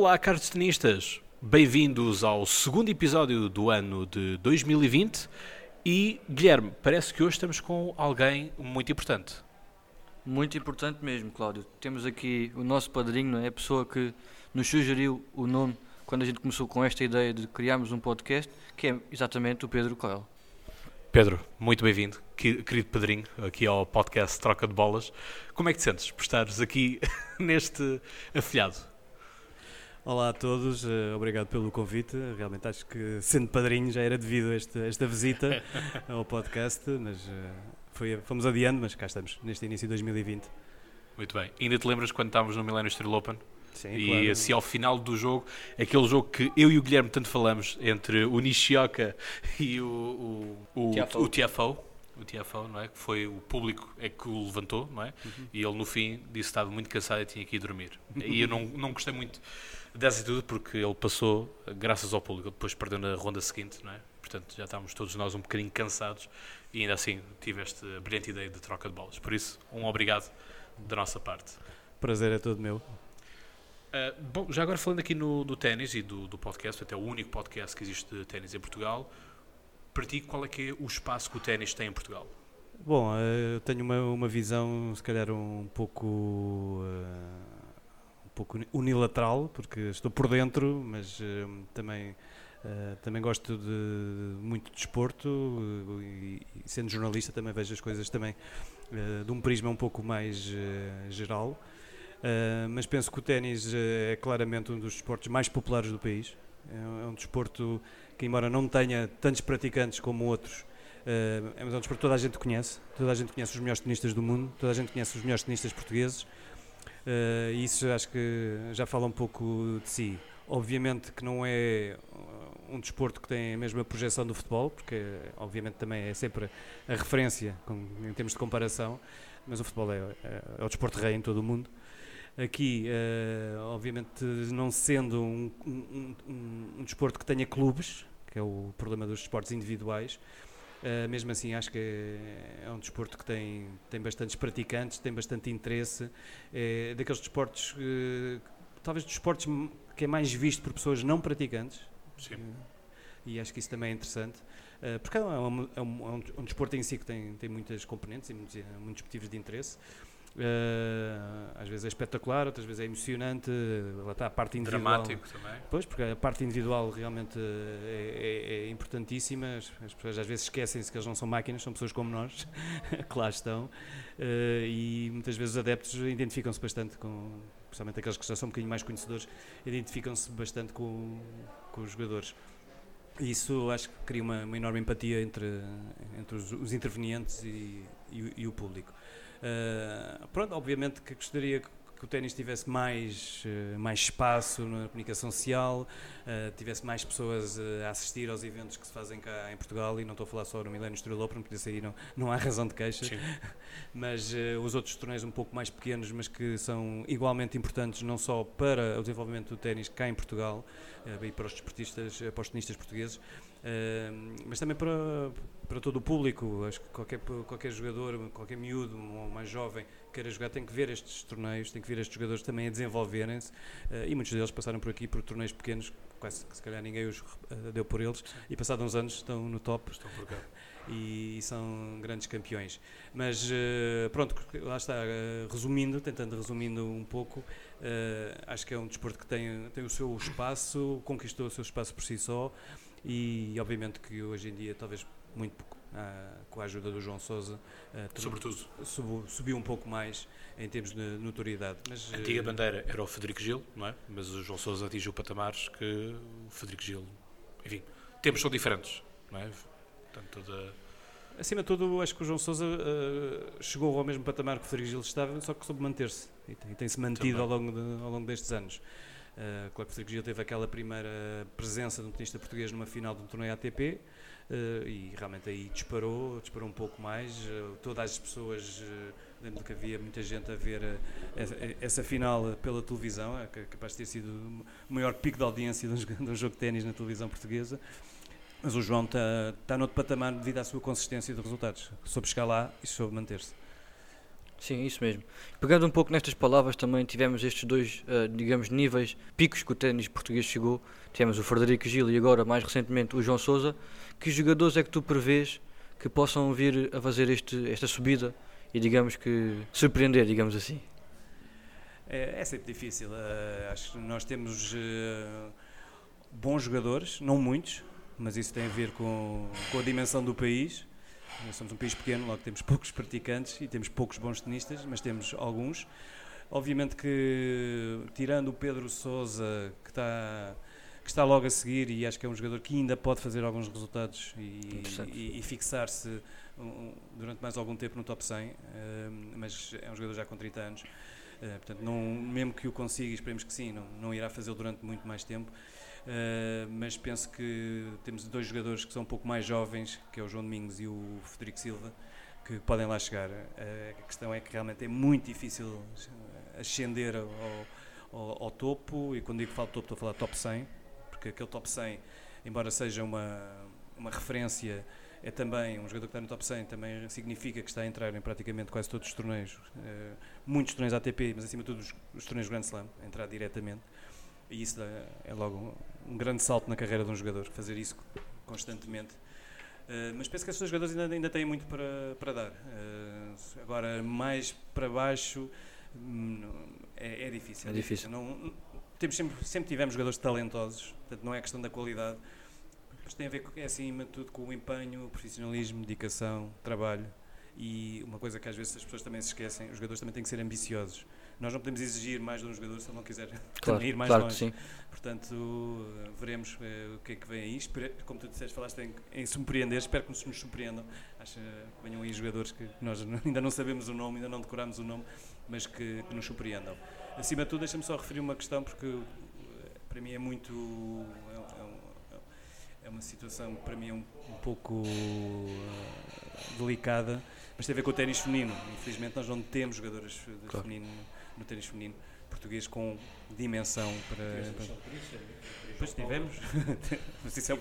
Olá, caros tenistas! Bem-vindos ao segundo episódio do ano de 2020 e, Guilherme, parece que hoje estamos com alguém muito importante. Muito importante mesmo, Cláudio. Temos aqui o nosso padrinho, é? a pessoa que nos sugeriu o nome quando a gente começou com esta ideia de criarmos um podcast, que é exatamente o Pedro Coelho. Pedro, muito bem-vindo, querido padrinho, aqui ao podcast Troca de Bolas. Como é que te sentes por estares aqui neste afilhado? Olá a todos, uh, obrigado pelo convite. Realmente acho que, sendo padrinho, já era devido esta, esta visita ao podcast, mas uh, foi, fomos adiando, mas cá estamos, neste início de 2020. Muito bem. Ainda te lembras quando estávamos no Millennium Street Open? Sim, e claro. assim ao final do jogo, aquele jogo que eu e o Guilherme tanto falamos entre o Nishioka e o, o, o, TFO. o TFO, o TFO, não é? Que foi o público é que o levantou, não é? Uhum. E ele no fim disse que estava muito cansado e tinha que ir dormir. E eu não, não gostei muito dessa atitude porque ele passou graças ao público, depois perdeu na ronda seguinte, não é? Portanto, já estávamos todos nós um bocadinho cansados e ainda assim tive esta brilhante ideia de troca de bolas. Por isso, um obrigado da nossa parte. Prazer é todo meu. Uh, bom, já agora falando aqui no, do ténis e do, do podcast, até o único podcast que existe de ténis em Portugal, para ti qual é que é o espaço que o ténis tem em Portugal? Bom, eh, eu tenho uma, uma visão, se calhar, um pouco, um pouco unilateral, porque estou por dentro, mas eh, também, eh, também gosto de muito de desporto eh, e, e sendo jornalista também vejo as coisas também eh, de um prisma um pouco mais geral. Uh, mas penso que o ténis uh, é claramente um dos desportos mais populares do país. É um, é um desporto que, embora não tenha tantos praticantes como outros, uh, é um desporto que toda a gente conhece. Toda a gente conhece os melhores tenistas do mundo, toda a gente conhece os melhores tenistas portugueses. E isso acho que já fala um pouco de si. Obviamente que não é um desporto que tem a mesma projeção do futebol, porque obviamente também é sempre a referência com, em termos de comparação, mas o futebol é, é, é o desporto rei em todo o mundo aqui, uh, obviamente, não sendo um, um, um, um, desporto que tenha clubes, que é o problema dos desportos individuais, uh, mesmo assim acho que é, é, um desporto que tem, tem bastantes praticantes, tem bastante interesse, é daqueles desportos, uh, talvez dos desportos que é mais visto por pessoas não praticantes. Sim. E acho que isso também é interessante. porque é um, é um, um, desporto em si que tem, tem muitas componentes e muitos, muitos motivos de interesse. Uh, às vezes é espetacular, outras vezes é emocionante. Lá está a parte individual. Dramático também. Pois, porque a parte individual realmente é, é, é importantíssima. As, as, pessoas às vezes esquecem-se que eles não são máquinas, são pessoas como nós, que lá estão. Uh, e muitas vezes os adeptos identificam-se bastante com, principalmente aqueles que já são um bocadinho mais conhecedores, identificam-se bastante com, com os jogadores. E isso acho que cria uma, uma enorme empatia entre, entre os, os intervenientes e, e, e o público. Uh, pronto, obviamente que gostaria que, que o ténis tivesse mais, uh, mais espaço na comunicação social, uh, tivesse mais pessoas a assistir aos eventos que se fazem cá em Portugal, e não estou a falar só no Milênio Estrela Open, porque isso aí não, não há razão de queixa, mas os outros torneios um pouco mais pequenos, mas que são igualmente importantes, não só para o desenvolvimento do ténis cá em Portugal, e para os desportistas, para os tenistas portugueses, mas também para, para todo o público. Acho que qualquer, qualquer jogador, qualquer miúdo ou mais jovem queira jogar tem que ver estes torneios, tem que ver estes jogadores também a desenvolverem-se. Uh, e muitos deles passaram por aqui por torneios pequenos, quase que se calhar ninguém os uh, deu por eles, e passados uns anos estão no top. Estão por cá. E, e são grandes campeões. Mas uh, pronto, lá está, resumindo, tentando resumindo um pouco, acho que é um desporto que tem, tem o seu espaço, conquistou o seu espaço por si só e obviamente que hoje em dia talvez muito pouco, uh, com a ajuda do João Sousa uh, sobretudo subiu, subiu, um pouco mais em termos de notoriedade mas, a antiga bandeira era o Federico Gil não é? mas o João Sousa atingiu patamares que o Federico Gil enfim, tempos são diferentes não é? Portanto, acima de tudo acho que o João Sousa uh, chegou ao mesmo patamar que o Federico Gil estava só que soube manter-se e tem-se tem mantido ao longo, de, ao longo destes anos Uh, claro que Gil teve aquela primeira presença de um tenista português numa final de um torneio ATP uh, e realmente aí disparou, disparou um pouco mais. Uh, todas as pessoas, lembro que havia muita gente a ver essa, essa, final pela televisão, é capaz de ter sido o maior pico de audiência de um, de um jogo de ténis na televisão portuguesa. Mas o João está tá noutro patamar devido à sua consistência de resultados. Soube chegar lá e soube manter-se. Sim, isso mesmo. Pegando um pouco nestas palavras, também tivemos estes dois, uh, digamos, níveis, picos que o ténis português chegou. Tivemos o Frederico Gil e agora, mais recentemente, o João Sousa. Que jogadores é que tu prevês que possam vir a fazer este, esta subida e, digamos que, surpreender, digamos assim? É, é sempre difícil. Uh, acho que nós temos uh, bons jogadores, não muitos, mas isso tem a ver com, com a dimensão do país. Nós somos um país pequeno, logo temos poucos praticantes e temos poucos bons tenistas, mas temos alguns. Obviamente que, tirando o Pedro Souza, que está, que está logo a seguir, e acho que é um jogador que ainda pode fazer alguns resultados e, e, e fixar-se um, durante mais algum tempo no top 100, uh, eh, mas é um jogador já com 30 anos. Uh, portanto, não, mesmo que o consiga, esperemos que sim, não, não irá fazê-lo durante muito mais tempo. Uh, mas penso que temos dois jogadores que são um pouco mais jovens, que é o João Domingos e o Federico Silva, que podem lá chegar. Uh, a questão é que realmente é muito difícil ascender ao, ao, ao, topo, e quando digo falo topo, estou a falar top 100, porque aquele top 100, embora seja uma, uma referência, é também, um jogador que está no top 100 também significa que está a entrar em praticamente quase todos os torneios, uh, muitos torneios ATP, mas acima de tudo os, os torneios Grand Slam, entrar diretamente. E isso é logo um grande salto na carreira de um jogador, fazer isso constantemente. Uh, mas penso que estes jogadores ainda, ainda têm muito para, para dar. Uh, agora, mais para baixo hum, é, é, difícil. É difícil. Não, temos sempre, sempre tivemos jogadores talentosos, portanto não é questão da qualidade, mas tem a ver, é acima de tudo, com o empenho, o profissionalismo, dedicação, trabalho. E uma coisa que às vezes as pessoas também se esquecem, os jogadores também têm que ser ambiciosos nós não podemos exigir mais de um jogador se ele não quiser claro, ir mais claro longe. Portanto, veremos uh, o que é que vem aí. como tu disseste, falaste em, em surpreender, espero que nos, nos surpreendam. Acho que venham aí jogadores que nós ainda não sabemos o nome, ainda não decoramos o nome, mas que, que nos surpreendam. Acima de tudo, deixa-me só referir uma questão, porque uh, para mim é muito. É, é, é, uma situação para mim um, um pouco delicada, mas tem a ver com o ténis feminino. Infelizmente, nós não temos jogadores de claro. feminino no ténis feminino português com dimensão para. para... Depois tivemos, mas isso é, o,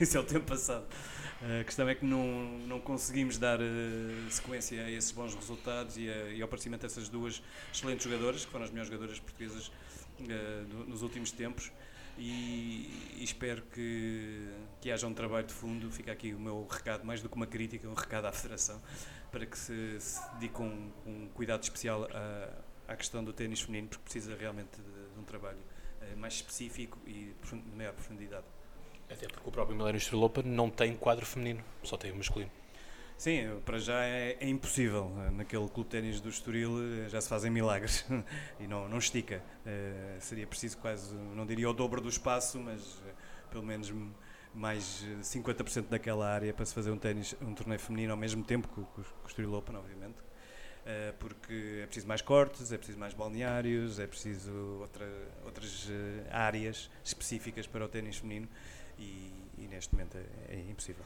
isso é o tempo passado. A questão é que não, não conseguimos dar uh, sequência a esses bons resultados e, a, e ao aparecimento dessas duas excelentes jogadoras, que foram as melhores jogadoras portuguesas uh, nos últimos tempos. E, e, espero que, que haja um trabalho de fundo. Fica aqui o meu recado, mais do que uma crítica, um recado à Federação, para que se, se dedique com um, um cuidado especial a à questão do ténis feminino, porque precisa realmente de, de um trabalho uh, mais específico e de maior profundidade. Até porque o próprio Milênio Street Open não tem quadro feminino, só tem o masculino. Sim, para já é, é impossível. Naquele clube de ténis do Estoril eh, já se fazem milagres e não, não estica. Uh, seria preciso quase, não diria o dobro do espaço, mas uh, pelo menos mais 50% daquela área para se fazer um, ténis, um torneio feminino ao mesmo tempo que o, que o Estoril Open, obviamente. Eh, porque é preciso mais cortes, é preciso mais balneários, é preciso outra, outras eh, áreas específicas para o ténis feminino e, e, neste momento é, é, impossível.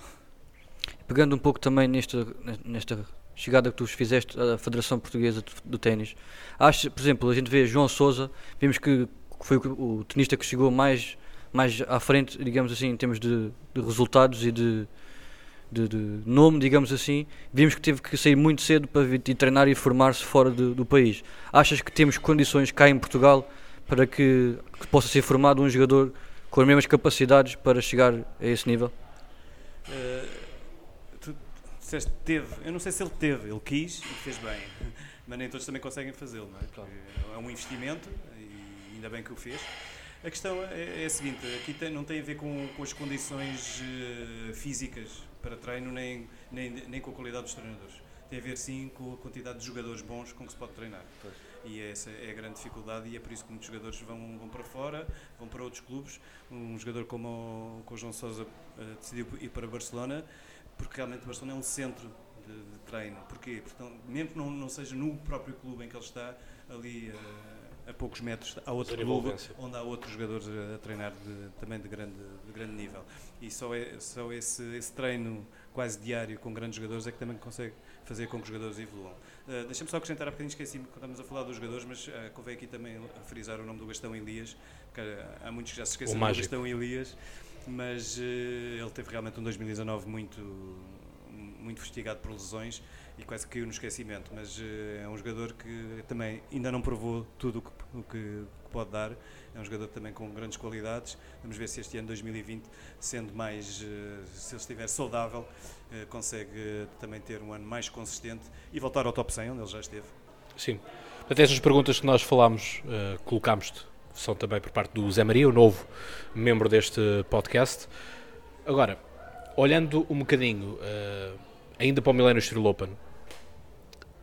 Pegando um pouco também nesta, nesta chegada que tu fizeste à Federação Portuguesa do Ténis, acho, por exemplo, a gente vê João Sousa, vimos que foi o, o tenista que chegou mais, mais à frente, digamos assim, em termos de, de resultados e de, de, de, nome, digamos assim, vimos que teve que sair muito cedo para vir treinar e formar-se fora de, do país. Achas que temos condições cá em Portugal para que, que, possa ser formado um jogador com as mesmas capacidades para chegar a esse nível? Uh, tu disseste teve, eu não sei se ele teve, ele quis e fez bem, mas nem todos também conseguem fazê-lo, não é? Claro. É um investimento e ainda bem que o fez. A questão é, é a seguinte: aqui tem, não tem a ver com, com as condições uh, físicas para treino, nem, nem, nem com a qualidade dos treinadores. Tem a ver sim com a quantidade de jogadores bons com que se pode treinar. Pois. E essa é a grande dificuldade, e é por isso que muitos jogadores vão, vão para fora, vão para outros clubes. Um jogador como o, como o João Sousa uh, decidiu ir para Barcelona, porque realmente Barcelona é um centro de, de treino. Porquê? Porque, mesmo que não, não seja no próprio clube em que ele está, ali. Uh, a poucos metros há outro clube onde há outros jogadores a, treinar de, também de grande, de grande nível. E só, é, só esse, esse treino quase diário com grandes jogadores é que também consegue fazer com que os jogadores evoluam. Uh, Deixa-me só acrescentar, há bocadinho esqueci-me quando estamos a falar dos jogadores, mas uh, convém aqui também a frisar o nome do Gastão Elias, porque há muitos que já se esqueceram do Gastão Elias, mas uh, ele teve realmente um 2019 muito, muito fustigado por lesões e quase caiu no esquecimento, mas é um jogador que também ainda não provou tudo o que, o que pode dar. É um jogador também com grandes qualidades. Vamos ver se este ano 2020, sendo mais, se ele estiver saudável, consegue também ter um ano mais consistente e voltar ao top 100, onde ele já esteve. Sim. Até essas perguntas que nós falámos, uh, colocámos são também por parte do Zé Maria, o novo membro deste podcast. Agora, olhando um bocadinho ainda para o Millennium Steel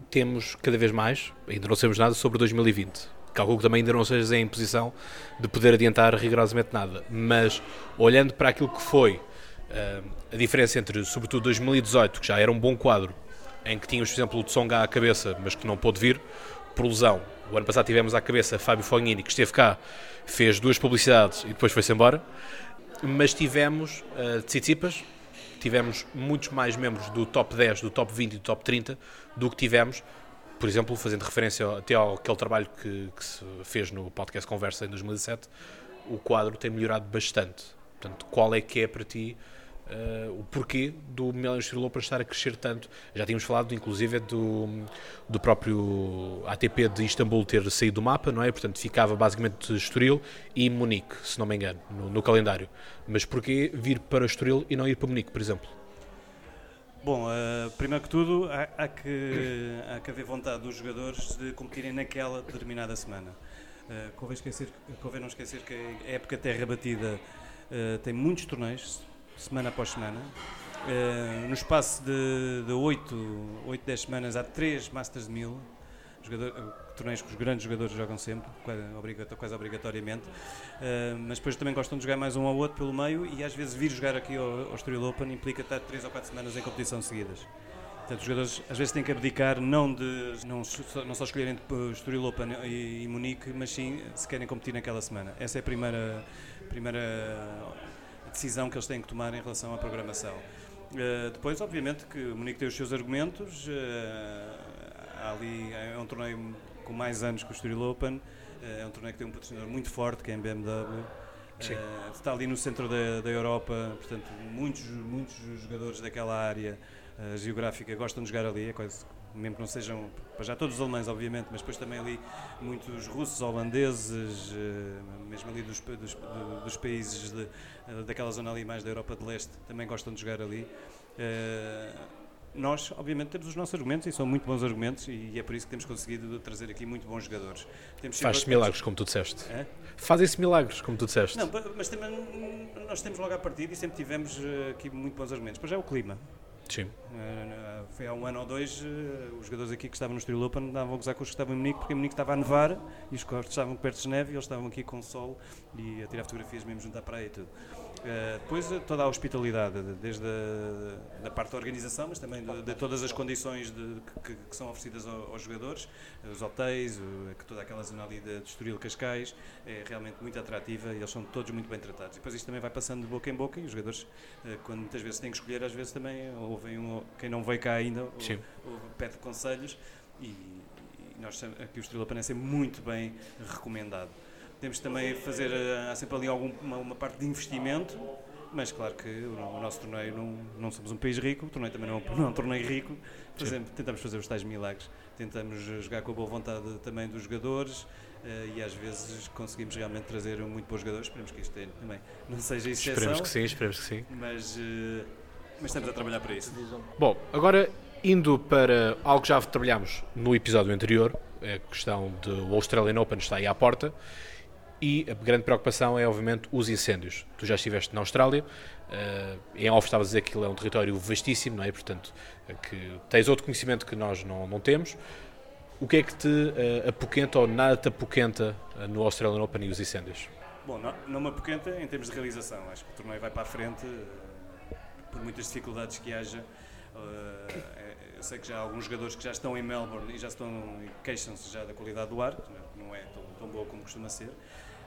temos cada vez mais, ainda não sabemos nada sobre 2020. Calculo que também ainda não sejas em posição de poder adiantar rigorosamente nada. Mas olhando para aquilo que foi uh, a diferença entre, sobretudo, 2018, que já era um bom quadro, em que tínhamos, por exemplo, o Tsonga à cabeça, mas que não pôde vir, por lesão. O ano passado tivemos à cabeça Fábio Fognini, que esteve cá, fez duas publicidades e depois foi-se embora. Mas tivemos uh, Tsitsipas, tivemos muitos mais membros do top 10, do top 20 e do top 30 do que tivemos, por exemplo, fazendo referência até ao aquele trabalho que, que se fez no podcast Conversa em 2017, o quadro tem melhorado bastante. Portanto, qual é que é para ti uh, o porquê do Millennium Steel Open estar a crescer tanto. Já tínhamos falado, inclusive, do, do próprio ATP de Istambul ter saído do mapa, não é? Portanto, ficava basicamente Estoril e Munique, se não me engano, no, no calendário. Mas porquê vir para Estoril e não ir para Munique, por exemplo? Bom, uh, primeiro que tudo, há, há, que, há que haver vontade dos jogadores de competirem naquela determinada semana. Uh, convém, esquecer, convém não esquecer que a época terra batida uh, tem muitos torneios, semana após semana. Uh, no espaço de, de 8, 8, 10 semanas há 3 Masters de 1000, jogador, uh, torneios que os grandes jogadores jogam sempre, quase, obrigatoriamente, uh, mas depois também gostam de jogar mais um ao outro pelo meio e às vezes vir jogar aqui ao, ao Estoril Open implica estar 3 ou 4 semanas em competição seguidas. Portanto, os jogadores às vezes têm que abdicar não de não, não só escolherem Estoril Open e, e Munique, mas sim se querem competir naquela semana. Essa é a primeira, primeira decisão que eles têm que tomar em relação à programação. Uh, depois, obviamente, que o Munique tem os seus argumentos. Uh, ali é um torneio com mais anos que o Estoril Open. Uh, é um torneio que tem um patrocinador muito forte, que é a BMW. está ali no centro da, da Europa, portanto, muitos, muitos jogadores daquela área geográfica gostam de jogar ali. É quase mesmo que não sejam, já todos os alemães, obviamente, mas depois também ali muitos russos, holandeses, eh, mesmo ali dos, dos, dos países de, eh, daquela zona ali mais da Europa de Leste, também gostam de jogar ali. Eh, nós, obviamente, temos os nossos argumentos e são muito bons argumentos e é por isso que temos conseguido trazer aqui muito bons jogadores. Faz-se milagres, como tu disseste. É? Fazem-se milagres, como tu disseste. Não, mas também nós temos logo à partida e sempre tivemos aqui muito bons argumentos. Pois é o clima. Sim. Foi há um ano ou dois, uh, os jogadores aqui que estavam no Estoril Open andavam a gozar com os que estavam em Munique, porque em Munique estava a nevar e os cortes estavam perto de neve e eles estavam aqui com sol e a tirar fotografias mesmo junto à praia e tudo. Uh, depois toda a hospitalidade, desde a da parte da organização, mas também de, de todas as condições de, que, que, são oferecidas aos, jogadores, os hotéis, toda aquela zona ali de, de Estoril Cascais, é realmente muito atrativa e eles são todos muito bem tratados. E depois isto também vai passando de boca em boca e os jogadores, quando muitas vezes têm que escolher, às vezes também ouvem quem não veio cá ainda, pede conselhos e, e nós aqui o Estrela Pana é muito bem recomendado. Temos também fazer, há sempre ali alguma uma, parte de investimento, mas claro que o, nosso torneio não, não somos um país rico, o torneio também não, não é um torneio rico, tentamos fazer os tais milagres, tentamos jogar com a boa vontade também dos jogadores, Uh, e às vezes conseguimos realmente trazer um muito bons jogadores. Esperemos que isto também não seja exceção. Esperemos que sim, esperemos que sim. Mas uh, mas estamos a trabalhar para isso. Bom, agora indo para algo que já trabalhámos no episódio anterior, a questão do Australian Open está aí à porta. E a grande preocupação é, obviamente, os incêndios. Tu já estiveste na Austrália, uh, em off estava a dizer que aquilo é um território vastíssimo, não é? Portanto, é que tens outro conhecimento que nós não, não temos. O que é que te uh, apoquenta ou nada te apoquenta uh, no Australian Open e os incêndios? Bom, não, não me apoquenta em termos de realização. Acho que o torneio vai para a frente por muitas dificuldades que haja. Uh, eu sei que já há alguns jogadores que já estão em Melbourne e já estão queixam-se já da qualidade do ar, que não é tão, tão boa como costuma ser.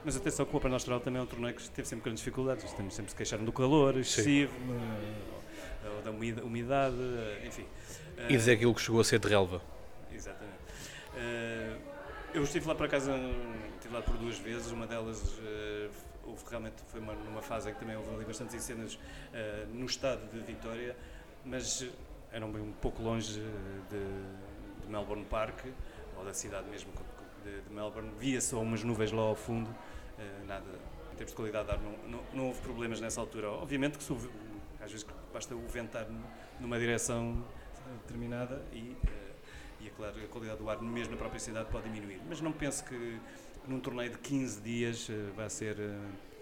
Mas atenção que o Open Austral também é um torneio que teve sempre grandes dificuldades. Temos sempre se queixar do calor excessivo, uh, da umidade, uh, enfim. E dizer aquilo que chegou a ser de relva. Exatamente. eu estive lá para casa, estive lá por duas vezes, uma delas houve realmente foi uma, numa fase em que também houve ali bastantes incêndios uh, no estado de Vitória, mas eram bem um pouco longe de, de Melbourne Park, ou da cidade mesmo de, de Melbourne. Via-se umas nuvens lá ao fundo, uh, nada, em termos de qualidade de ar, não, não, não houve problemas nessa altura. Obviamente que às vezes basta o ventar numa direção determinada e, uh, e é claro, a qualidade do ar mesmo na própria cidade pode diminuir. Mas não penso que num torneio de 15 dias uh, vai ser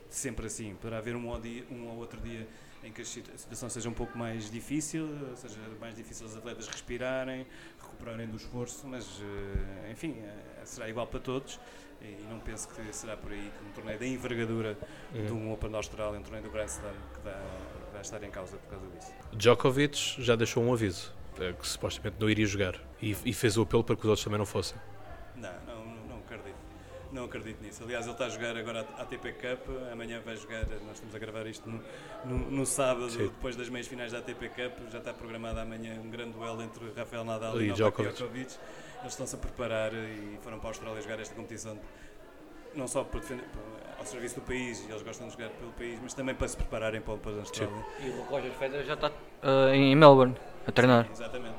sempre assim. Poderá haver um ou, dia, um ou outro dia em que a situação seja um pouco mais difícil, seja mais difícil os atletas respirarem, recuperarem do esforço, mas eh, enfim, eh, será igual para todos e não penso que será por aí que um torneio da envergadura uhum. de um Open da Austrália, um torneio do Grand Slam que vai, vai estar em causa por causa disso. Djokovic já deixou um aviso eh, que supostamente não iria jogar e, e fez o apelo para que os outros também não fossem. Não, não não acredito nisso. Aliás, ele está a jogar agora a ATP Cup, amanhã vai jogar, nós estamos a gravar isto no, no, no sábado, Sim. depois das meias finais da ATP Cup, já está programado amanhã um grande duelo entre Rafael Nadal e, e Djokovic. Djokovic. Eles estão-se a preparar e foram para a Austrália jogar esta competição, não só para defender, ao serviço do país, e eles gostam de jogar pelo país, mas também para se prepararem para, para a Austrália. Sim. E o Roger Federer já está uh, em Melbourne, a treinar. Sim, exatamente.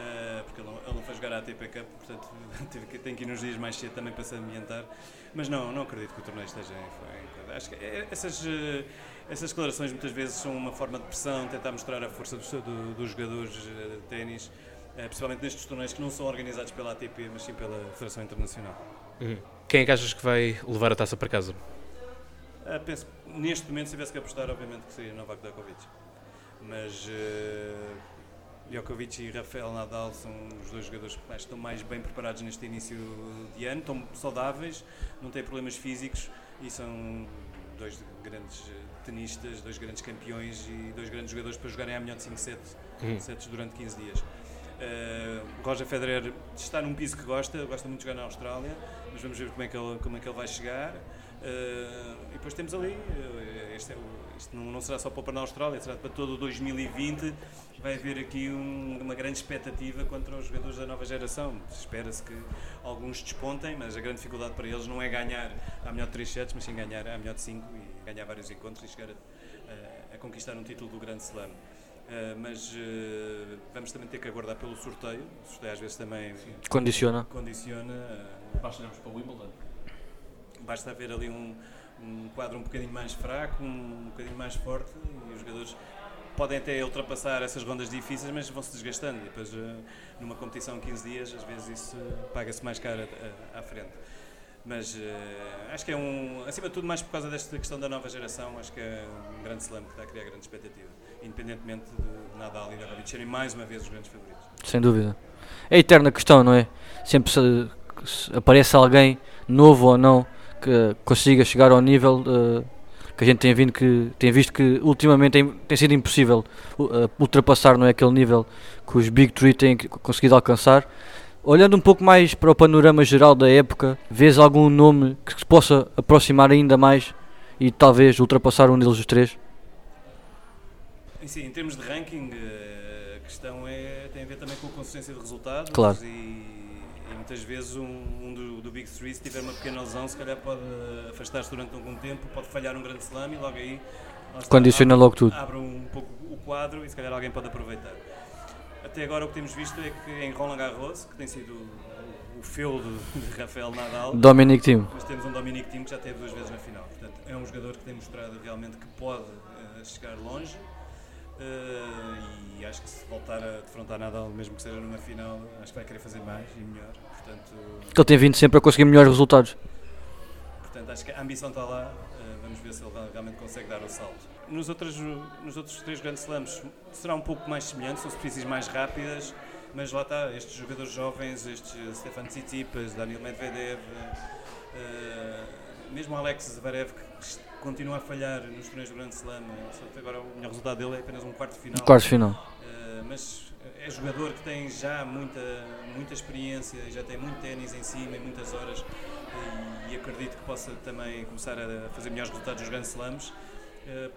Uh, porque ele não, ele não foi jogar a ATP Cup, portanto tem que ir nos dias mais cedo também para se ambientar. Mas não, não acredito que o torneio esteja em. Acho que é, essas, eh, essas declarações muitas vezes são uma forma de pressão, tentar mostrar a força dos, do, dos jogadores eh, de ténis, eh, principalmente nestes torneios que não são organizados pela ATP, mas sim pela Federação Internacional. Uhum. Quem é que achas que vai levar a taça para casa? Uh, penso, neste momento, se tivesse que apostar, obviamente que seria Novak Djokovic. Mas uh, Djokovic e Rafael Nadal são os dois jogadores que estão mais bem preparados neste início de ano, estão saudáveis, não têm problemas físicos e são dois grandes tenistas, dois grandes campeões e dois grandes jogadores para jogarem a melhor de 5 sets, uhum. sets durante 15 dias. Uh, Roger Federer está num piso que gosta, gosta muito de jogar na Austrália, mas vamos ver como é que ele, como é que ele vai chegar. Uh, e depois temos ali, uh, este, é isto não, não, será só para o na Austrália, será para todo o 2020 vai haver aqui um, uma grande expectativa contra os jogadores da nova geração. Espera-se que alguns despontem, mas a grande dificuldade para eles não é ganhar a melhor de 3 sets, mas sim ganhar a melhor de 5 e ganhar vários encontros e chegar a, a, a conquistar um título do Grande Slam. Uh, mas uh, vamos também ter que aguardar pelo sorteio. O sorteio às vezes também condiciona. condiciona uh, Basta irmos para o Wimbledon. Basta haver ali um, um quadro um bocadinho mais fraco, um, bocadinho mais forte e os jogadores podem até ultrapassar essas rondas difíceis, mas vão se desgastando. E depois, eh, numa competição de 15 dias, às vezes isso paga-se mais caro à frente. Mas acho que é um, acima de tudo, mais por causa desta questão da nova geração, acho que é um grande slam que está a criar grande expectativa, independentemente de Nadal e Djokovic serem mais uma vez os grandes favoritos. Sem dúvida. É a eterna questão, não é? Sempre se, se aparece alguém, novo ou não, que consiga chegar ao nível. Uh, que a gente tem, vindo que, tem visto que ultimamente tem, tem sido impossível uh, ultrapassar não é, aquele nível que os Big Three têm conseguido alcançar. Olhando um pouco mais para o panorama geral da época, vês algum nome que se possa aproximar ainda mais e talvez ultrapassar um deles os três? Sim, em termos de ranking, eh, a questão é, tem a ver também com a consistência de resultados claro. e muitas vezes um, um do, do, Big Three, se tiver uma pequena lesão, se calhar pode afastar-se durante algum tempo, pode falhar um grande slam e logo aí condiciona abre, logo tudo. Abre um pouco o quadro e se calhar alguém pode aproveitar. Até agora o que temos visto é que em Roland Garros, que tem sido o feudo de Rafael Nadal, Dominic Thiem. Mas temos um Dominic Thiem que já teve duas vezes na final. Portanto, é um jogador que tem mostrado realmente que pode uh, chegar longe. Uh, e acho que se voltar a defrontar Nadal, mesmo que seja numa final, acho que vai querer fazer mais e melhor. Portanto, que ele tem vindo sempre a conseguir melhores resultados. Portanto, acho que a ambição está lá. Uh, vamos ver se ele realmente consegue dar o salto. Nos outros, nos outros três grandes slams será um pouco mais semelhante, são superfícies mais rápidas, mas lá está, estes jogadores jovens, estes Stefan Tsitsipas, Daniel Medvedev, uh, mesmo Alex Zverev, que continua a falhar nos torneios do Grand Slam, agora o melhor resultado dele é apenas um quarto final. Quarto final. Uh, mas é jogador que tem já muita, muita experiência, já tem muito ténis em cima e muitas horas e, e, acredito que possa também começar a fazer melhores resultados nos Grand Slams. Uh,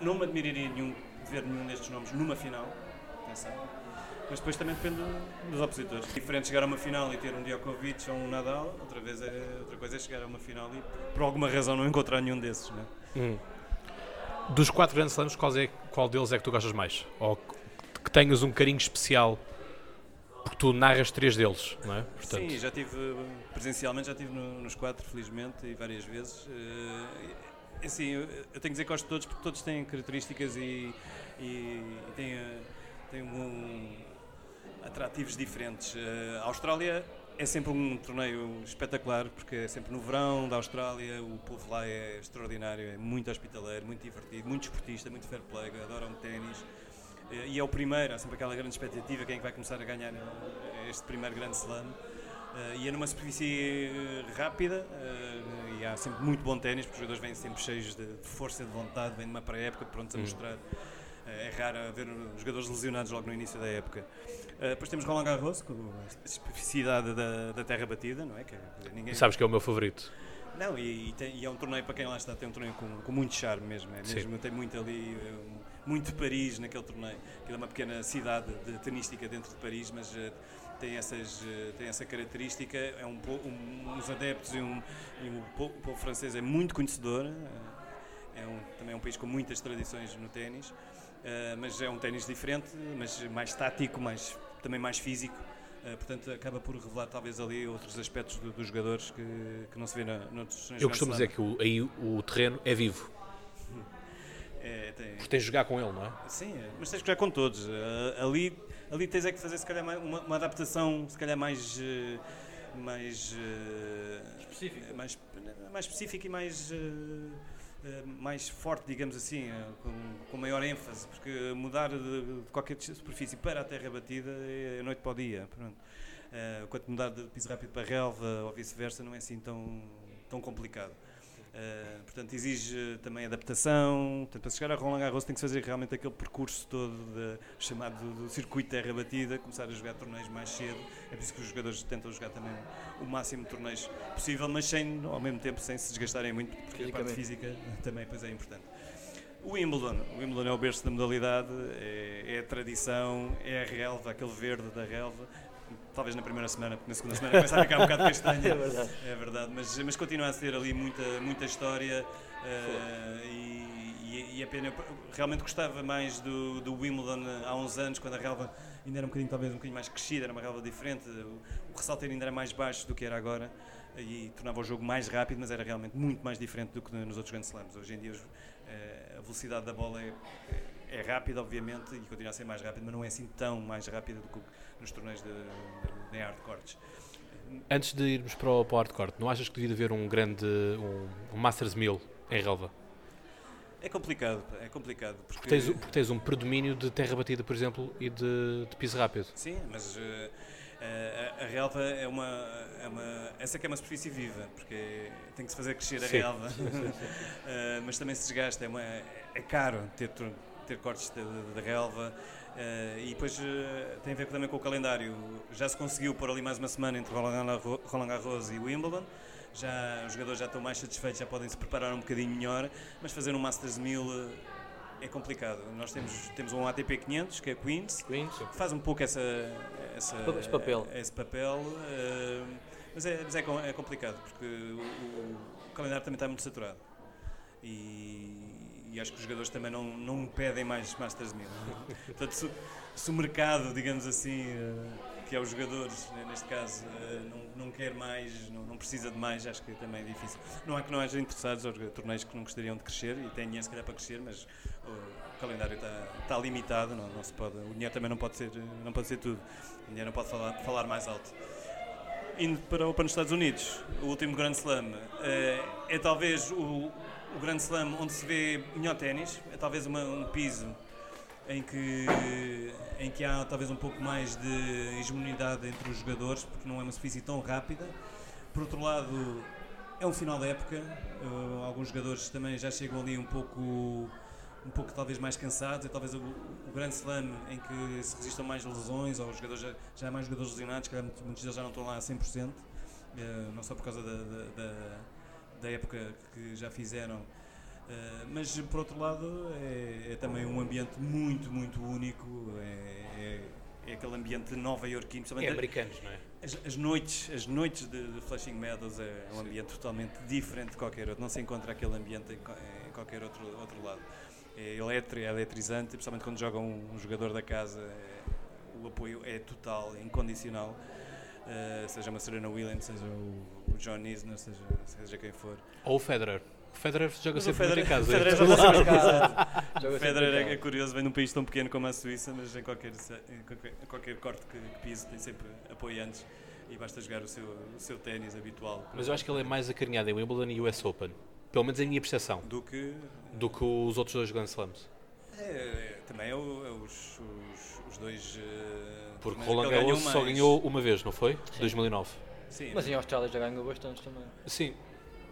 não me admiraria nenhum, ver nenhum destes nomes numa final, atenção, mas depois também depende dos opositores. Diferente chegar a uma final e ter um Djokovic ou um Nadal, outra, vez é, outra coisa é chegar a uma final e por alguma razão não encontrar nenhum desses. Né? Hum. Dos quatro grandes slams, qual, é, qual deles é que tu gostas mais? Ou que tenhas um carinho especial porque tu narras três deles, não é? Portanto... Sim, já tive presencialmente, já tive no, nos quatro, felizmente, e várias vezes. Uh, assim, eu, tenho que dizer que gosto de todos porque todos têm características e, e têm, têm um, atrativos diferentes. Uh, a Austrália é sempre um torneio espetacular porque é sempre no verão da Austrália, o povo lá é extraordinário, é muito hospitaleiro, muito divertido, muito esportista, muito fair play, adoram ténis. Eh, e é o primeiro, há sempre aquela grande expectativa, quem é que vai começar a ganhar eh, este primeiro grande slam. Uh, e é numa superfície rápida e há sempre muito bom ténis, porque os jogadores vêm sempre cheios de, força e de vontade, vêm numa pré-época prontos a hum. mostrar. Uh, é raro ver jogadores lesionados logo no início da época. depois temos Roland Garros, com a especificidade da, da terra batida, não é? Que, ninguém... Sabes que é o meu favorito. Não, e, e, tem, e, é um torneio para quem lá está, tem um torneio com, com muito charme mesmo. É mesmo tem muito ali, muito Paris naquele torneio. Aquilo é uma pequena cidade de tenística dentro de Paris, mas uh, tem, essas, uh, tem essa característica. É um, um uns adeptos e, um, e um, o povo francês é muito conhecedor. Uh, é um, também é um país com muitas tradições no ténis, mas é um ténis diferente, mas mais tático, mais, também mais físico. Uh, portanto, acaba por revelar talvez ali outros aspectos do, dos jogadores que, que não se vê na, noutros Eu costumo dizer que o, aí o terreno é vivo. É, tem... Porque tens de jogar com ele, não é? Sim, é, mas tens de jogar com todos. Uh, ali, ali tens é que fazer se calhar uma, uma adaptação se calhar mais. Uh, mais uh, específica. Mais, mais específica e mais. Mais forte, digamos assim, com, com, maior ênfase, porque mudar de, de, qualquer superfície para a terra batida é noite para o dia. Pronto. quanto mudar de piso rápido para relva ou vice-versa não é assim tão, tão complicado. Uh, portanto, exige também adaptação. Portanto, para chegar a Roland Garros tem que fazer realmente aquele percurso todo de, chamado do, do, circuito terra batida, começar a jogar torneios mais cedo. É por isso que os jogadores tentam jogar também o máximo de torneios possível, mas sem, ao mesmo tempo sem se desgastarem muito, porque a parte física também pois é importante. O Wimbledon, o Wimbledon é o berço da modalidade, é, é a tradição, é a relva, aquele verde da relva talvez na primeira semana, porque na segunda semana começa a ficar um bocado castanha. É verdade. É verdade, mas, mas continua a ser ali muita, muita história uh, e, e, a pena. Realmente gostava mais do, do Wimbledon há uns anos, quando a relva ainda era um bocadinho, talvez um bocadinho mais crescida, era uma relva diferente, o, o ressalto ainda era mais baixo do que era agora e tornava o jogo mais rápido, mas era realmente muito mais diferente do que nos outros grandes slams. Hoje em dia uh, a velocidade da bola é, é rápida, obviamente, e continua a ser mais rápida, mas não é assim tão mais rápida do que nos torneios de, de, de hardcourts. Antes de irmos para o, para o hardcourt, não achas que devia haver um grande um, um Masters 1000 em relva? É complicado, é complicado. Porque, porque, tens, porque tens um predomínio de terra batida, por exemplo, e de, de piso rápido. Sim, mas uh, a, a, relva é uma, é uma. Essa que é uma superfície viva, porque tem que se fazer crescer a Sim. relva. uh, mas também se desgasta, é, uma, é caro ter, ter cortes da relva. Uh, e depois uh, tem a ver também com o calendário. Já se conseguiu pôr ali mais uma semana entre Roland Garros e Wimbledon. Já, os jogadores já estão mais satisfeitos, já podem se preparar um bocadinho melhor, mas fazer um Masters 1000 uh, é complicado. Nós temos, temos um ATP 500, que é Queens, Queens. que faz um pouco essa, essa esse papel. Esse papel mas é, mas é, é complicado, porque o, o, o calendário também está muito saturado. E, e acho que os jogadores também não, não pedem mais Masters 1000. Portanto, se, se, o mercado, digamos assim, uh, que é os jogadores, né, neste caso, uh, não, não quer mais, não, não, precisa de mais, acho que também é difícil. Não é que não haja interessados aos torneios que não gostariam de crescer e têm dinheiro se calhar para crescer, mas o calendário está, está limitado, não, não se pode, o dinheiro também não pode ser, não pode ser tudo, o dinheiro não pode falar, falar mais alto indo para o Open Estados Unidos, o último Grand Slam, é, é talvez o, o Grand Slam onde se vê melhor ténis, é talvez uma, um piso em que, em que há talvez um pouco mais de hegemonidade entre os jogadores, porque não é uma superfície tão rápida. Por outro lado, é um final da época, uh, alguns jogadores também já chegam ali um pouco, um pouco talvez mais cansados, é talvez o, o Grand Slam em que se resistam mais lesões, ou os jogadores já, já há mais jogadores lesionados, que muitos deles já não estão lá a 100%, uh, não só por causa da, da, da da época que já fizeram. Uh, mas por outro lado é, é, também um ambiente muito, muito único. É, é, é aquele ambiente nova iorquino. É americanos, não é? As, as, noites, as noites de, de Flushing Meadows é um ambiente totalmente diferente de qualquer outro. Não se encontra aquele ambiente em, em qualquer outro, outro lado. é eletri, é eletrizante, principalmente quando joga um, um jogador da casa, é, o apoio é total, incondicional. Uh, seja uma Serena Williams, seja o, o John Isner, seja, seja quem for. Ou o Federer. O Federer joga sempre muito em casa. Federer joga sempre em casa. O Federer é, é curioso, vem num país tão pequeno como a Suíça, mas em qualquer, em qualquer, em qualquer corte que, que pise tem sempre apoiantes e basta jogar o seu, o seu ténis habitual. Mas eu acho que ele é mais acarinhado em Wimbledon e US Open. Pelo menos é a minha percepção. Do que. Do que os outros dois Grand Slams. É, é, também é, o- é os, os, dois. eh, Porque Roland Garros só ganhou uma vez, não foi? 2009. Sim, Mas em Austrália já ganhou bastante também. Sim,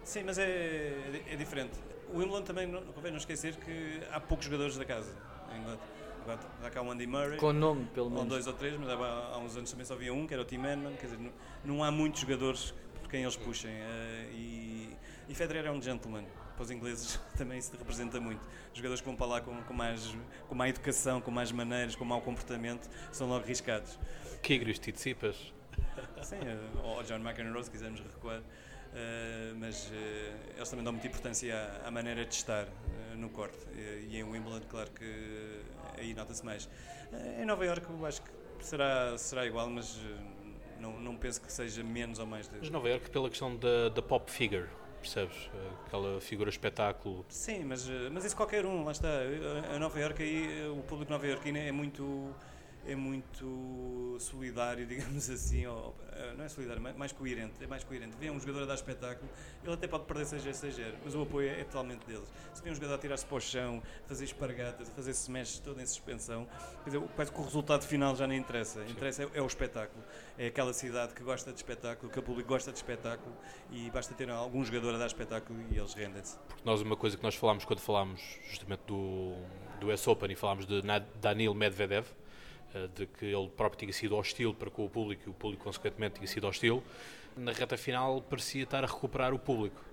sim, mas é, é diferente. O Wimbledon também, não, convém não esquecer que há poucos jogadores da casa. em Inglaterra. Agora há cá o Andy Murray. Com nome, pelo Ou menos. dois ou três, mas há, há uns anos também só havia um, que era o Tim Manman, quer dizer, não, não há muitos jogadores por quem eles puxem. eh, e, e Federer é um gentleman, para os ingleses também isso representa muito. Os jogadores que vão para lá com, com, mais, com má educação, com mais maneiras, com mau comportamento, são logo riscados. Kyrgios, Tsitsipas. Sim, eh, ou John McEnroe, se quisermos recuar. eh, mas eh, eles também dão muita importância à, à maneira de estar eh, no corte. E em Wimbledon, claro que aí nota-se mais. Em Nova Iorque, eu acho que será, será igual, mas não, não penso que seja menos ou mais. De... Mas Nova Iorque pela questão da, da pop figure, percebes? Aquela figura espetáculo. Sim, mas, mas isso qualquer um, lá está. A- Nova Iorque aí, o público nova iorquino é muito é muito solidário, digamos assim, ou, eh, não é solidário, mais, mais coerente, é mais coerente. Vê um jogador a dar espetáculo, ele até pode perder 6 a 6 mas o apoio é, é totalmente deles. Se vê um jogador a tirar-se para o chão, a fazer espargatas, a fazer smash todo em suspensão, quer dizer, quase que o resultado final já não interessa. Interessa é, é o espetáculo. É aquela cidade que gosta de espetáculo, que o público gosta de espetáculo e basta ter algum jogador a dar espetáculo e eles rendem-se. Porque nós, uma coisa que nós falámos quando falámos justamente do, do US Open e falámos de Danil Medvedev, de que ele próprio tinha sido hostil para com o público e o público, consequentemente, tinha sido hostil, na reta final parecia estar a recuperar o público.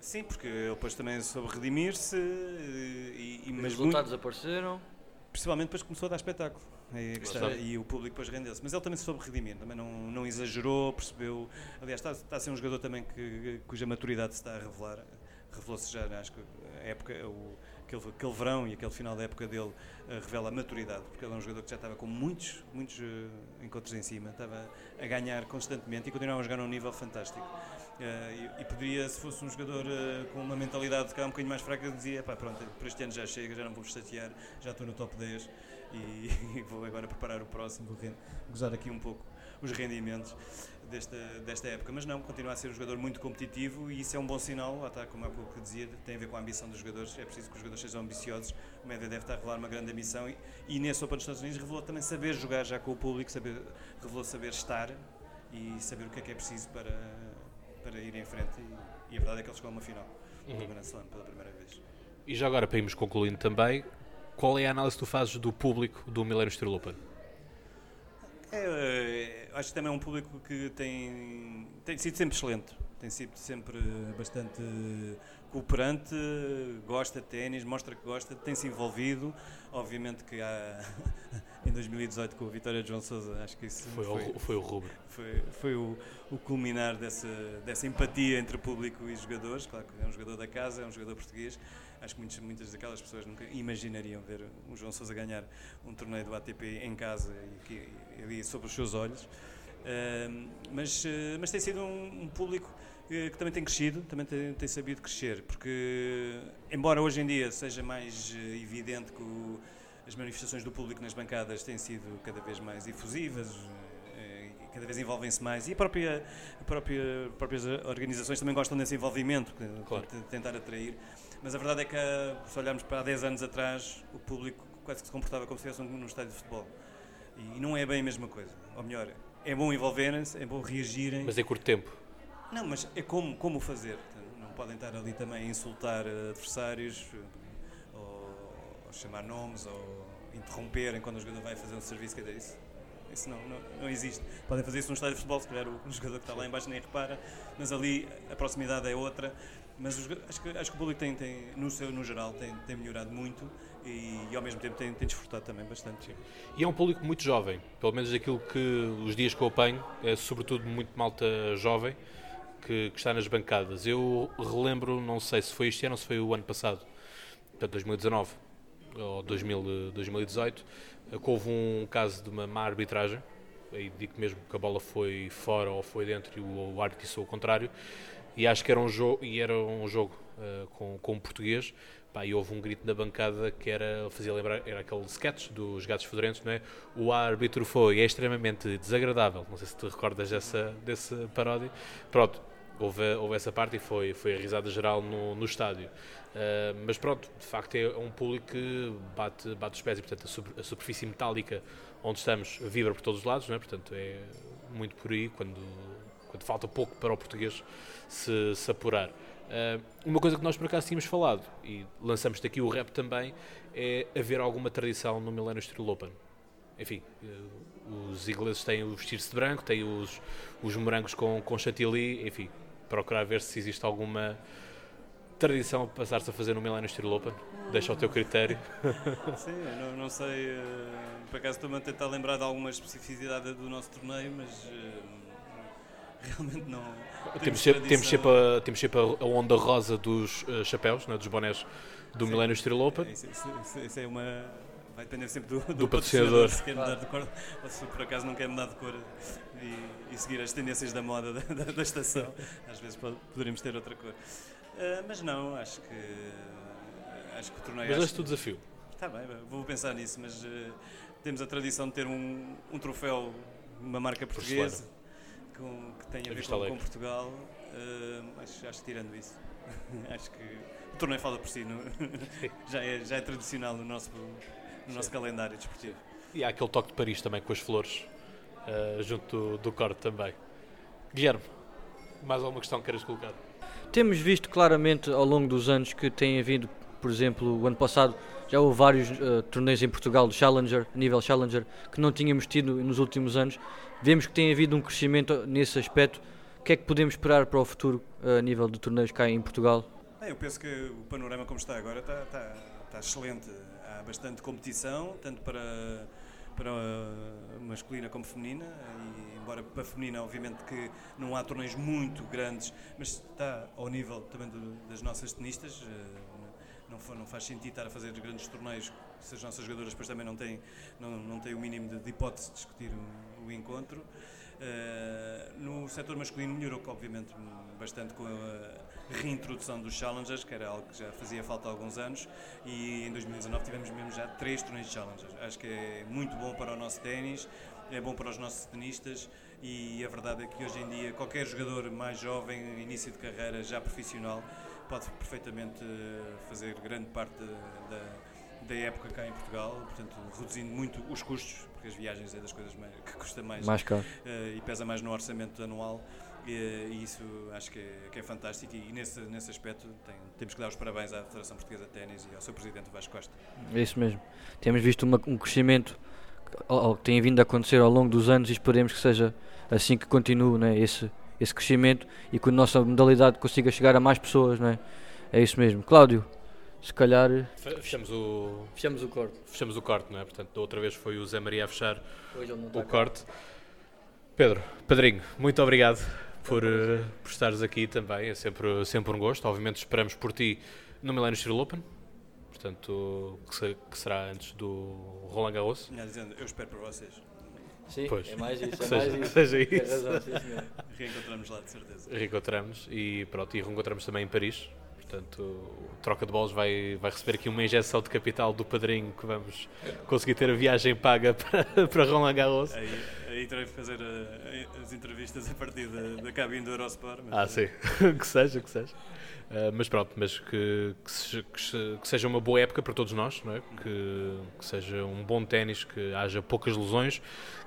Sim, porque ele depois também soube redimir-se, e, e- Os mas resultados muito, apareceram. principalmente depois começou a dar espetáculo. É que está, e o público depois rendeu-se. Mas ele também se soube redimir, também não, não exagerou, percebeu. Aliás, está, está a ser um jogador também que, cuja maturidade se está a revelar. Revelou-se já, acho que a época, o, aquele, aquele verão e aquele final da época dele eh, revela a maturidade, porque ele é um jogador que já estava com muitos, muitos eh, encontros em cima, estava a ganhar constantemente e continuava a jogar num nível fantástico. Eh, e, e poderia, se fosse um jogador eh, com uma mentalidade cá um bocadinho mais fraca, dizia: pá, pronto, por este ano já chega, já não vou chatear, já estou no top 10 e, e vou agora preparar o próximo, vou gozar aqui um pouco os rendimentos desta, desta época. Mas não, continua a ser um jogador muito competitivo e isso é um bom sinal, lá está, como há pouco dizia, tem a ver com a ambição dos jogadores, é preciso que os jogadores sejam ambiciosos. O Medvedev está a revelar uma grande ambição e, e nesse Open dos Estados Unidos revelou também saber jogar já com o público, saber, revelou saber estar e saber o que é que é preciso para, para ir em frente. E, e a verdade é que ele chegou a uma final Uhum. do Grand Slam pela primeira vez. E já agora, para irmos concluindo também, qual é a análise que tu fazes do público do Millennium Steel Open? É, acho que também é um público que tem, tem sido sempre excelente, tem sido sempre bastante cooperante, gosta de ténis, mostra que gosta, tem-se envolvido. Obviamente que há, em 2018 com a vitória de João Sousa, acho que isso Foi, o, foi o Rubro. foi, foi o, o culminar dessa, dessa empatia entre público e jogadores. Claro que é um jogador da casa, é um jogador português. Acho que muitas, muitas daquelas pessoas nunca imaginariam ver o João Sousa ganhar um torneio do ATP em casa e, e ali sob os seus olhos. Mas, eh, mas tem sido um, um público eh, que também tem crescido, também tem, tem sabido crescer, porque embora hoje em dia seja mais eh, evidente que o- as manifestações do público nas bancadas têm sido cada vez mais efusivas, e cada vez envolvem-se mais e a própria, a própria, próprias organizações também gostam desse envolvimento, Claro. de tentar atrair. Mas a verdade é que se olharmos para há 10 anos atrás, o público quase que se comportava como se estivesse num estádio de futebol. E não é bem a mesma coisa. Ou melhor, é bom envolverem-se, é bom reagirem. Mas em curto tempo. Não, mas é como, como fazer. Não podem estar ali também a insultar adversários, ou, ou chamar nomes, ou interromperem quando o jogador vai fazer um serviço. Quer dizer, isso, isso não, não, não existe. Podem fazer isso num estádio de futebol, se calhar o, o jogador que está lá embaixo nem repara, mas ali a proximidade é outra. Mas os acho, que, acho que o público tem, tem, no, seu, no geral tem, tem melhorado muito e, e ao mesmo tempo tem, tem desfrutado também bastante. E é um público muito jovem, pelo menos aquilo que os dias que eu apanho, é sobretudo muito malta jovem que, que está nas bancadas. Eu relembro, não sei se foi este ano ou se foi o ano passado, portanto 2019, ou 2000, 2018, eh, que houve um caso de uma má arbitragem, aí digo mesmo que a bola foi fora ou foi dentro e o, o árbitro disse o contrário, e acho que era um jogo, e era um jogo uh, com, com português, pá, e houve um grito na bancada que era, fazia lembrar, era aquele sketch dos gatos fedorentos, não é? O árbitro foi, é extremamente desagradável, não sei se te recordas dessa, dessa paródia, pronto, houve, houve essa parte e foi, foi a risada geral no, no estádio. Uh, mas pronto, de facto é um público que bate, bate os pés e portanto a, super, a, superfície metálica onde estamos vibra por todos os lados, não é? portanto é muito por aí quando, quando falta pouco para o português se, se apurar. Uh, uma coisa que nós por acaso tínhamos falado e lançamos daqui o rap também é haver alguma tradição no Millennium Steel Open. Enfim, uh, os ingleses têm o vestir-se de branco, têm os, os morangos com, com chantilly, enfim, procurar ver se existe alguma tradição a passar-se a fazer no Milano Estilo Open? Deixa ao teu critério. Sim, não, não sei, uh, por acaso estou-me a tentar lembrar de alguma especificidade do nosso torneio, mas realmente não. Temos, sempre, temos, sempre a, temos sempre a onda rosa dos uh, chapéus, né, dos bonés do Sim. Millennium Steel Open. Isso, isso, isso, isso, é uma. Vai depender sempre do, do, do patrocinador. Se quer mudar de cor ou se por acaso não quer mudar de cor e, e seguir as tendências da moda da, da, da estação. Às vezes poderíamos ter outra cor. Uh, mas não, acho que acho que o torneio. Mas este o desafio. Está bem, vou pensar nisso, mas uh, temos a tradição de ter um, um troféu, uma marca portuguesa com, que tenha a ver com, com, Portugal. Uh, acho, acho que tirando isso, acho que o torneio fala por si, no, já, é, já é tradicional no nosso, no nosso calendário desportivo. E há aquele toque de Paris também com as flores, uh, junto do, do corte também. Guilherme, mais alguma questão que queiras colocar? Temos visto claramente ao longo dos anos que tem havido, por exemplo, o ano passado já houve vários uh, torneios em Portugal de Challenger, nível Challenger, que não tínhamos tido nos últimos anos. Vemos que tem havido um crescimento nesse aspecto. O que é que podemos esperar para o futuro uh, a nível de torneios cá em Portugal? eu penso que o panorama como está agora está, está, está excelente. Há bastante competição, tanto para, para masculina como feminina, e embora para feminina, obviamente que não há torneios muito grandes, mas está ao nível também do, das nossas tenistas. Eh, não, não, faz sentido estar a fazer grandes torneios se as nossas jogadoras depois também não têm, não, não têm o mínimo de, de hipótese de discutir o encontro. Uh, no setor masculino melhorou, obviamente, bastante com a reintrodução dos Challengers, que era algo que já fazia falta há alguns anos, e em 2019 tivemos mesmo já três torneios de Challengers. Acho que é muito bom para o nosso ténis, é bom para os nossos tenistas, e a verdade é que hoje em dia qualquer jogador mais jovem, início de carreira, já profissional, pode perfeitamente fazer grande parte da, da época cá em Portugal, portanto, reduzindo muito os custos, porque as viagens é das coisas mais, que custa mais, mais caro. Uh, e pesa mais no orçamento anual. E, e isso acho que é, que é, fantástico e nesse, nesse aspecto tem, temos que dar os parabéns à Federação Portuguesa de Ténis e ao seu Presidente Vasco Costa. É isso mesmo. Temos visto uma, um crescimento que tem vindo a acontecer ao longo dos anos e esperemos que seja assim que continue né, esse, esse crescimento e que a nossa modalidade consiga chegar a mais pessoas. Né? É isso mesmo. Cláudio, se calhar. Fechamos o. Fechamos o corte. Fechamos o corte, não é? Portanto, da outra vez foi o Zé Maria a fechar o corte. Pedro, Padrinho, muito obrigado por, uh, por estares aqui também. É sempre, sempre um gosto. Obviamente, esperamos por ti no Millennium Steel Open. Portanto, que, se, que, será antes do Roland Garros. dizendo, eu espero por vocês. Sim, pois. é mais isso. É seja, mais isso. Seja isso. Razão, sim, reencontramos lá, de certeza. Reencontramos e pronto, e reencontramos também em Paris. Portanto, troca de bolas vai, vai receber aqui uma injeção de capital do padrinho que vamos conseguir ter a viagem paga para, para Roland Garros. Aí, aí terei que fazer a, eh, as entrevistas a partir da, da cabine do Eurosport. ah, é. sim, que seja, que seja. Uh, mas pronto, mas que, que, seja, que, seja, uma boa época para todos nós, não é? que, que seja um bom ténis, que haja poucas lesões,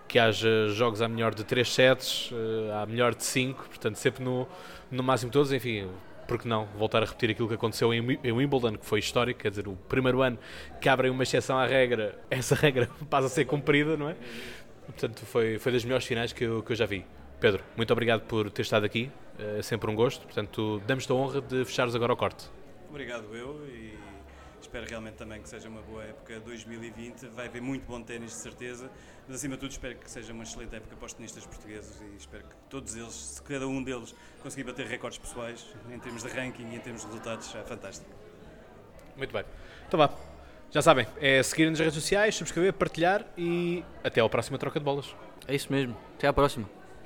que haja jogos à melhor de 3 sets, uh, à melhor de 5, portanto sempre no, no máximo de todos, enfim, porque não voltar a repetir aquilo que aconteceu em, em Wimbledon, que foi histórico, quer dizer, o primeiro ano que abrem uma exceção à regra, essa regra passa a ser cumprida, não é? Portanto, foi, foi das melhores finais que eu, que eu já vi. Pedro, muito obrigado por ter estado aqui, é sempre um gosto, portanto, damos-te a honra de fechares agora o corte. Obrigado eu e espero realmente também que seja uma boa época 2020. Vai haver muito bom ténis, de certeza, mas acima de tudo espero que seja uma excelente época para os tenistas portugueses e espero que todos eles, se cada um deles conseguir bater recordes pessoais em termos de ranking e em termos de resultados, é fantástico. Muito bem. Então vá. Já sabem, é seguir nas redes sociais, subscrever, partilhar e até ao próxima troca de bolas. É isso mesmo. Até à próxima.